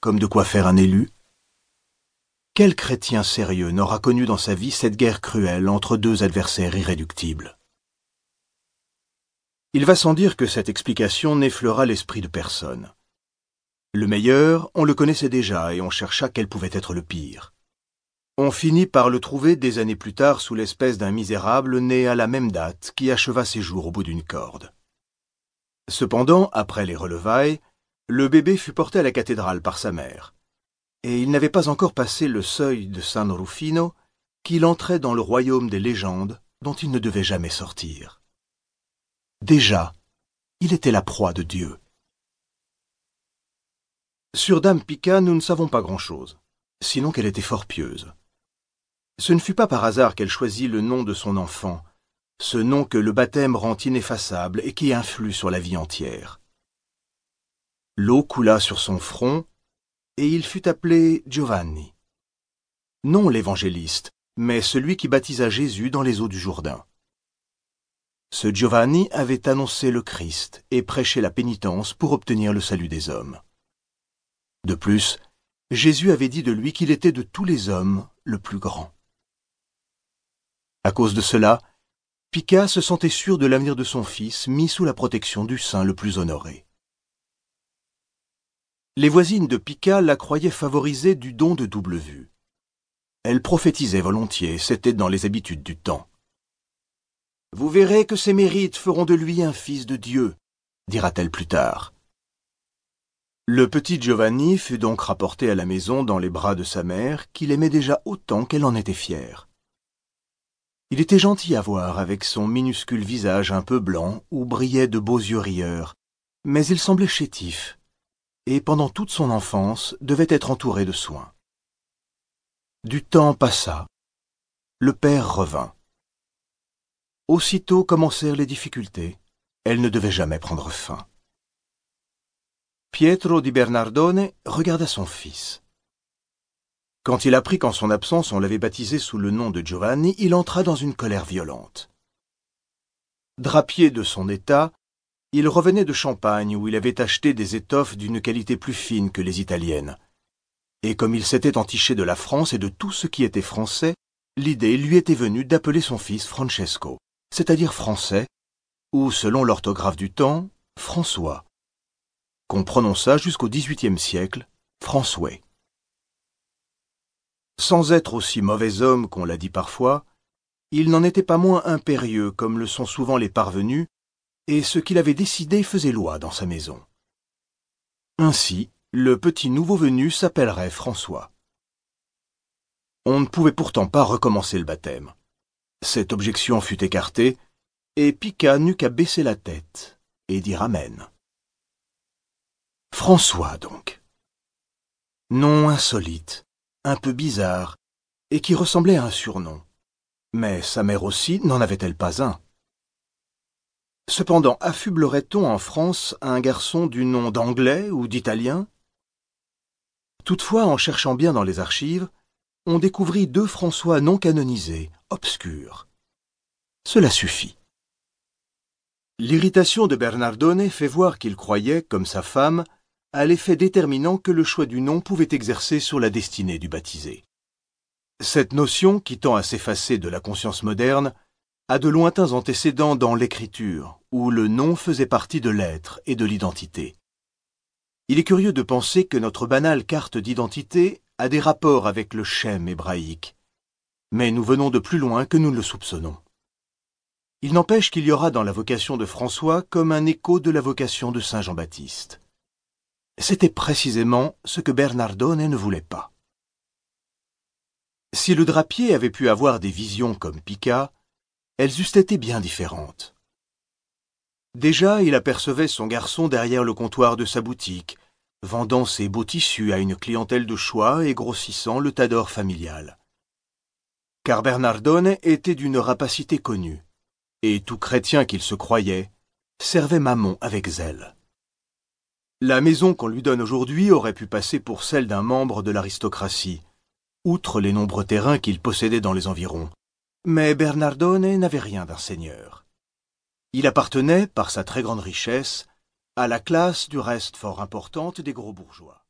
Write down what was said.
comme de quoi faire un élu Quel chrétien sérieux n'aura connu dans sa vie cette guerre cruelle entre deux adversaires irréductibles? Il va sans dire que cette explication n'effleura l'esprit de personne. Le meilleur, on le connaissait déjà et on chercha quel pouvait être le pire. On finit par le trouver des années plus tard sous l'espèce d'un misérable né à la même date qui acheva ses jours au bout d'une corde. Cependant, après les relevailles, le bébé fut porté à la cathédrale par sa mère, et il n'avait pas encore passé le seuil de San Rufino qu'il entrait dans le royaume des légendes dont il ne devait jamais sortir. Déjà, il était la proie de Dieu. Sur Dame Pica, nous ne savons pas grand-chose, sinon qu'elle était fort pieuse. Ce ne fut pas par hasard qu'elle choisit le nom de son enfant, ce nom que le baptême rend ineffaçable et qui influe sur la vie entière. L'eau coula sur son front, et il fut appelé Giovanni. Non l'évangéliste, mais celui qui baptisa Jésus dans les eaux du Jourdain. Ce Giovanni avait annoncé le Christ et prêché la pénitence pour obtenir le salut des hommes. De plus, Jésus avait dit de lui qu'il était de tous les hommes le plus grand. À cause de cela, Pica se sentait sûr de l'avenir de son fils mis sous la protection du saint le plus honoré. Les voisines de Pica la croyaient favorisée du don de double vue. Elle prophétisait volontiers, c'était dans les habitudes du temps. Vous verrez que ses mérites feront de lui un fils de Dieu, dira-t-elle plus tard. Le petit Giovanni fut donc rapporté à la maison dans les bras de sa mère, qu'il aimait déjà autant qu'elle en était fière. Il était gentil à voir avec son minuscule visage un peu blanc où brillaient de beaux yeux rieurs, mais il semblait chétif, et pendant toute son enfance devait être entouré de soins. Du temps passa, le père revint. Aussitôt commencèrent les difficultés, elles ne devaient jamais prendre fin. Pietro di Bernardone regarda son fils. Quand il apprit qu'en son absence on l'avait baptisé sous le nom de Giovanni, il entra dans une colère violente. Drapier de son état, il revenait de Champagne où il avait acheté des étoffes d'une qualité plus fine que les italiennes. Et comme il s'était entiché de la France et de tout ce qui était français, l'idée lui était venue d'appeler son fils Francesco, c'est-à-dire français, ou selon l'orthographe du temps, François, qu'on prononça jusqu'au XVIIIe siècle, François. Sans être aussi mauvais homme qu'on l'a dit parfois, il n'en était pas moins impérieux comme le sont souvent les parvenus, et ce qu'il avait décidé faisait loi dans sa maison. Ainsi, le petit nouveau venu s'appellerait François. On ne pouvait pourtant pas recommencer le baptême. Cette objection fut écartée, et Pica n'eut qu'à baisser la tête et dire Amen. François, donc. Nom insolite, un peu bizarre, et qui ressemblait à un surnom. Mais sa mère aussi n'en avait-elle pas un? Cependant, affublerait-on en France un garçon du nom d'anglais ou d'italien? Toutefois, en cherchant bien dans les archives, on découvrit deux François non canonisés, obscurs. Cela suffit. L'irritation de Bernardone fait voir qu'il croyait, comme sa femme, à l'effet déterminant que le choix du nom pouvait exercer sur la destinée du baptisé. Cette notion, qui tend à s'effacer de la conscience moderne, a de lointains antécédents dans l'écriture, où le nom faisait partie de l'être et de l'identité. Il est curieux de penser que notre banale carte d'identité a des rapports avec le schème hébraïque, mais nous venons de plus loin que nous ne le soupçonnons. Il n'empêche qu'il y aura dans la vocation de François comme un écho de la vocation de Saint Jean-Baptiste. C'était précisément ce que Bernardone ne voulait pas. Si le drapier avait pu avoir des visions comme Pica, elles eussent été bien différentes. Déjà, il apercevait son garçon derrière le comptoir de sa boutique, vendant ses beaux tissus à une clientèle de choix et grossissant le tas d'or familial. Car Bernardone était d'une rapacité connue, et tout chrétien qu'il se croyait, servait Mammon avec zèle. La maison qu'on lui donne aujourd'hui aurait pu passer pour celle d'un membre de l'aristocratie, outre les nombreux terrains qu'il possédait dans les environs. Mais Bernardone n'avait rien d'un seigneur. Il appartenait, par sa très grande richesse, à la classe du reste fort importante des gros bourgeois.